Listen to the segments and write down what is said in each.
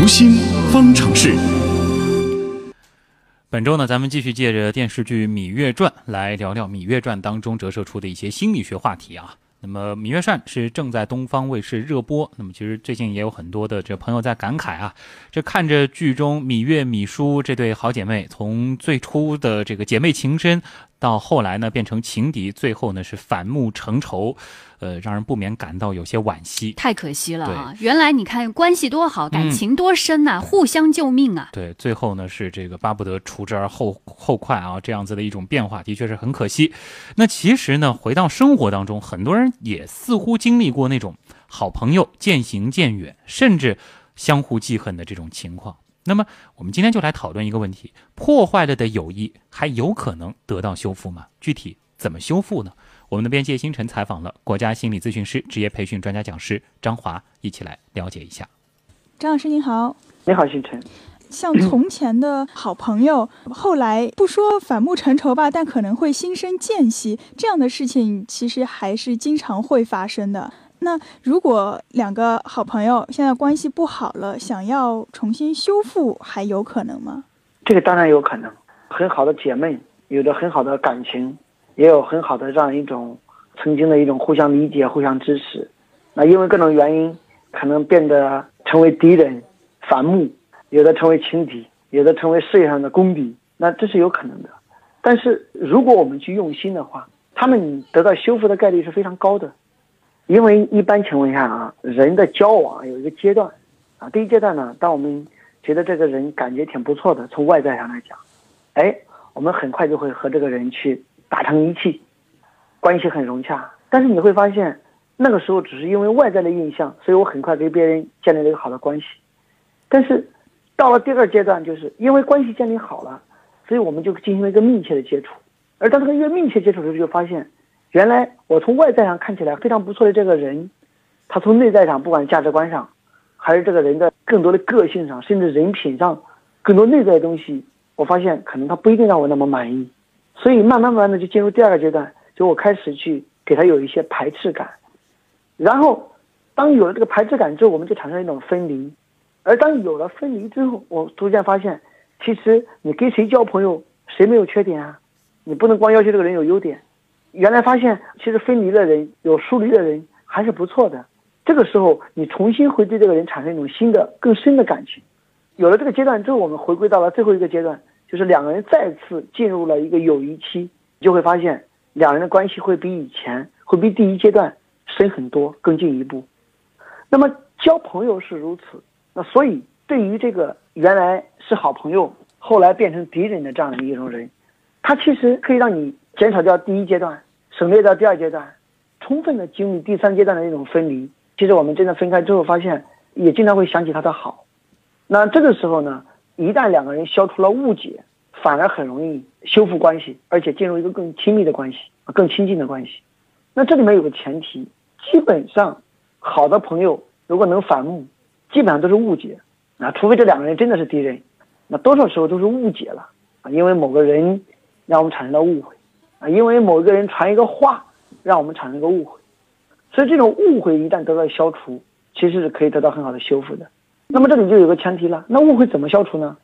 读心方程式。本周呢，咱们继续借着电视剧《芈月传》来聊聊《芈月传》当中折射出的一些心理学话题啊。那么《芈月传》是正在东方卫视热播，那么其实最近也有很多的这朋友在感慨啊，这看着剧中芈月、芈姝这对好姐妹，从最初的这个姐妹情深，到后来呢变成情敌，最后呢是反目成仇，呃，让人不免感到有些惋惜。太可惜了啊！原来你看关系多好，感情多深呐，互相救命啊！对，最后呢是这个巴不得除之而后后快啊，这样子的一种变化，的确是很可惜。那其实呢，回到生活当中，很多人也似乎经历过那种好朋友渐行渐远，甚至相互记恨的这种情况。那么，我们今天就来讨论一个问题：破坏了的友谊还有可能得到修复吗？具体怎么修复呢？我们的编辑星辰采访了国家心理咨询师、职业培训专家讲师张华，一起来了解一下。张老师您好，你好，星辰。像从前的好朋友，后来不说反目成仇吧，但可能会心生间隙，这样的事情其实还是经常会发生的。那如果两个好朋友现在关系不好了，想要重新修复，还有可能吗？这个当然有可能。很好的姐妹，有着很好的感情，也有很好的这样一种曾经的一种互相理解、互相支持。那因为各种原因，可能变得成为敌人、反目，有的成为情敌，有的成为事业上的公敌。那这是有可能的。但是如果我们去用心的话，他们得到修复的概率是非常高的。因为一般情况下啊，人的交往有一个阶段，啊，第一阶段呢，当我们觉得这个人感觉挺不错的，从外在上来讲，哎，我们很快就会和这个人去打成一气，关系很融洽。但是你会发现，那个时候只是因为外在的印象，所以我很快跟别人建立了一个好的关系。但是到了第二阶段，就是因为关系建立好了，所以我们就进行了一个密切的接触。而当这个越密切接触的时候，就发现。原来我从外在上看起来非常不错的这个人，他从内在上，不管价值观上，还是这个人的更多的个性上，甚至人品上，更多内在的东西，我发现可能他不一定让我那么满意，所以慢慢慢慢的就进入第二个阶段，就我开始去给他有一些排斥感，然后当有了这个排斥感之后，我们就产生一种分离，而当有了分离之后，我逐渐发现，其实你跟谁交朋友，谁没有缺点啊？你不能光要求这个人有优点。原来发现，其实分离的人有疏离的人还是不错的。这个时候，你重新会对这个人产生一种新的、更深的感情。有了这个阶段之后，我们回归到了最后一个阶段，就是两个人再次进入了一个友谊期，你就会发现两人的关系会比以前，会比第一阶段深很多，更进一步。那么交朋友是如此，那所以对于这个原来是好朋友，后来变成敌人的这样的一种人，他其实可以让你。减少掉第一阶段，省略掉第二阶段，充分的经历第三阶段的那种分离。其实我们真的分开之后，发现也经常会想起他的好。那这个时候呢，一旦两个人消除了误解，反而很容易修复关系，而且进入一个更亲密的关系，更亲近的关系。那这里面有个前提，基本上好的朋友如果能反目，基本上都是误解。啊除非这两个人真的是敌人，那多少时候都是误解了啊，因为某个人让我们产生了误会。啊，因为某一个人传一个话，让我们产生一个误会，所以这种误会一旦得到消除，其实是可以得到很好的修复的。那么这里就有个前提了，那误会怎么消除呢？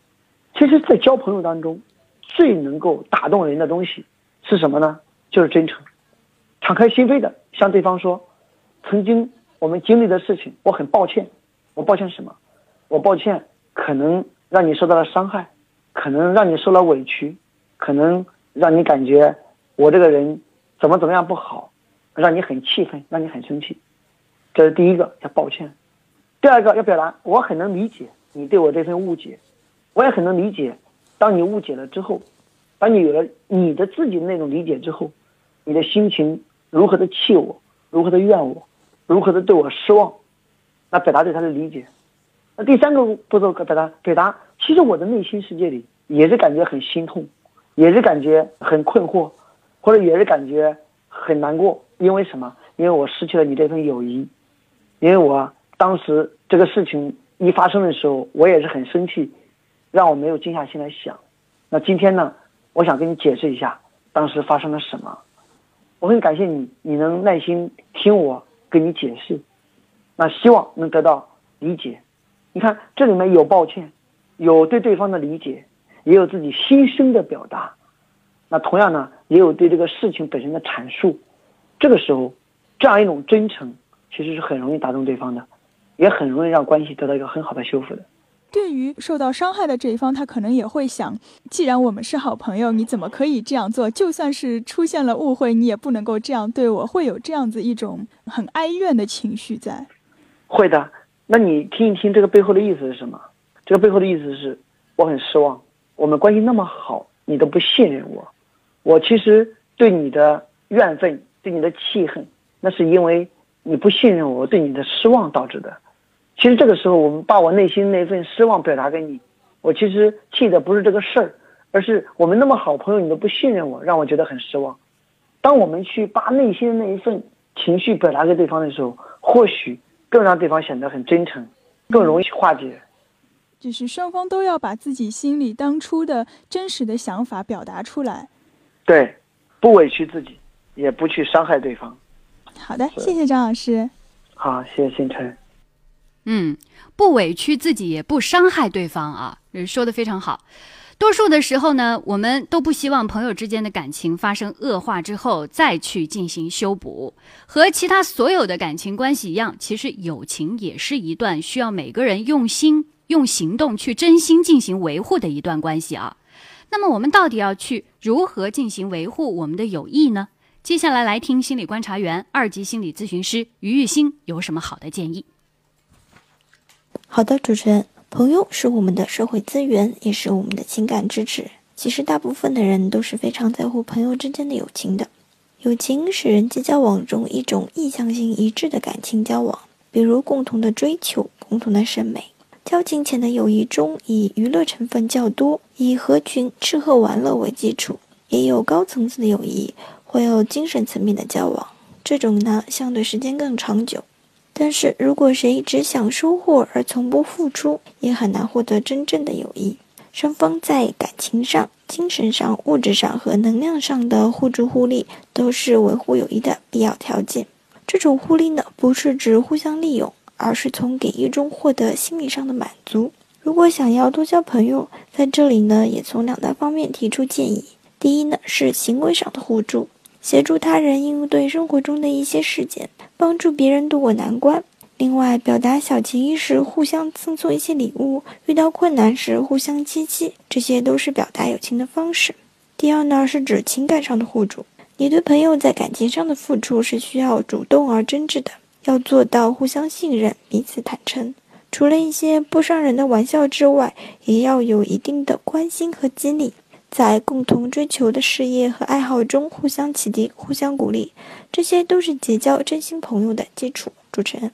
其实，在交朋友当中，最能够打动人的东西是什么呢？就是真诚，敞开心扉的向对方说，曾经我们经历的事情，我很抱歉。我抱歉什么？我抱歉，可能让你受到了伤害，可能让你受了委屈，可能让你感觉。我这个人怎么怎么样不好，让你很气愤，让你很生气，这是第一个叫抱歉。第二个要表达，我很能理解你对我这份误解，我也很能理解，当你误解了之后，当你有了你的自己的那种理解之后，你的心情如何的气我，如何的怨我，如何的对我失望，那表达对他的理解。那第三个步骤表达表达，其实我的内心世界里也是感觉很心痛，也是感觉很困惑。或者也是感觉很难过，因为什么？因为我失去了你这份友谊，因为我当时这个事情一发生的时候，我也是很生气，让我没有静下心来想。那今天呢，我想跟你解释一下当时发生了什么。我很感谢你，你能耐心听我跟你解释，那希望能得到理解，你看这里面有抱歉，有对对方的理解，也有自己心声的表达。那同样呢，也有对这个事情本身的阐述。这个时候，这样一种真诚，其实是很容易打动对方的，也很容易让关系得到一个很好的修复的。对于受到伤害的这一方，他可能也会想：既然我们是好朋友，你怎么可以这样做？就算是出现了误会，你也不能够这样对我，会有这样子一种很哀怨的情绪在。会的，那你听一听这个背后的意思是什么？这个背后的意思是，我很失望，我们关系那么好，你都不信任我，我其实对你的怨愤、对你的气恨，那是因为你不信任我，对你的失望导致的。其实这个时候，我们把我内心那份失望表达给你，我其实气的不是这个事儿，而是我们那么好朋友，你都不信任我，让我觉得很失望。当我们去把内心的那一份情绪表达给对方的时候，或许更让对方显得很真诚，更容易化解。就是双方都要把自己心里当初的真实的想法表达出来。对，不委屈自己，也不去伤害对方。好的，谢谢张老师。好，谢谢星辰。嗯，不委屈自己，也不伤害对方啊，说的非常好。多数的时候呢，我们都不希望朋友之间的感情发生恶化之后再去进行修补。和其他所有的感情关系一样，其实友情也是一段需要每个人用心、用行动去真心进行维护的一段关系啊。那么，我们到底要去如何进行维护我们的友谊呢？接下来来听心理观察员、二级心理咨询师于玉兴有什么好的建议。好的，主持人，朋友是我们的社会资源，也是我们的情感支持。其实，大部分的人都是非常在乎朋友之间的友情的。友情是人际交往中一种意向性一致的感情交往，比如共同的追求、共同的审美。交情浅的友谊中，以娱乐成分较多，以合群、吃喝玩乐为基础；也有高层次的友谊，会有精神层面的交往，这种呢，相对时间更长久。但是如果谁只想收获而从不付出，也很难获得真正的友谊。双方在感情上、精神上、物质上和能量上的互助互利，都是维护友谊的必要条件。这种互利呢，不是指互相利用，而是从给予中获得心理上的满足。如果想要多交朋友，在这里呢，也从两大方面提出建议。第一呢，是行为上的互助。协助他人应对生活中的一些事件，帮助别人渡过难关。另外，表达小情谊时，互相赠送一些礼物；遇到困难时，互相接济，这些都是表达友情的方式。第二呢，是指情感上的互助。你对朋友在感情上的付出是需要主动而真挚的，要做到互相信任、彼此坦诚。除了一些不伤人的玩笑之外，也要有一定的关心和激励。在共同追求的事业和爱好中互相启迪、互相鼓励，这些都是结交真心朋友的基础。主持人。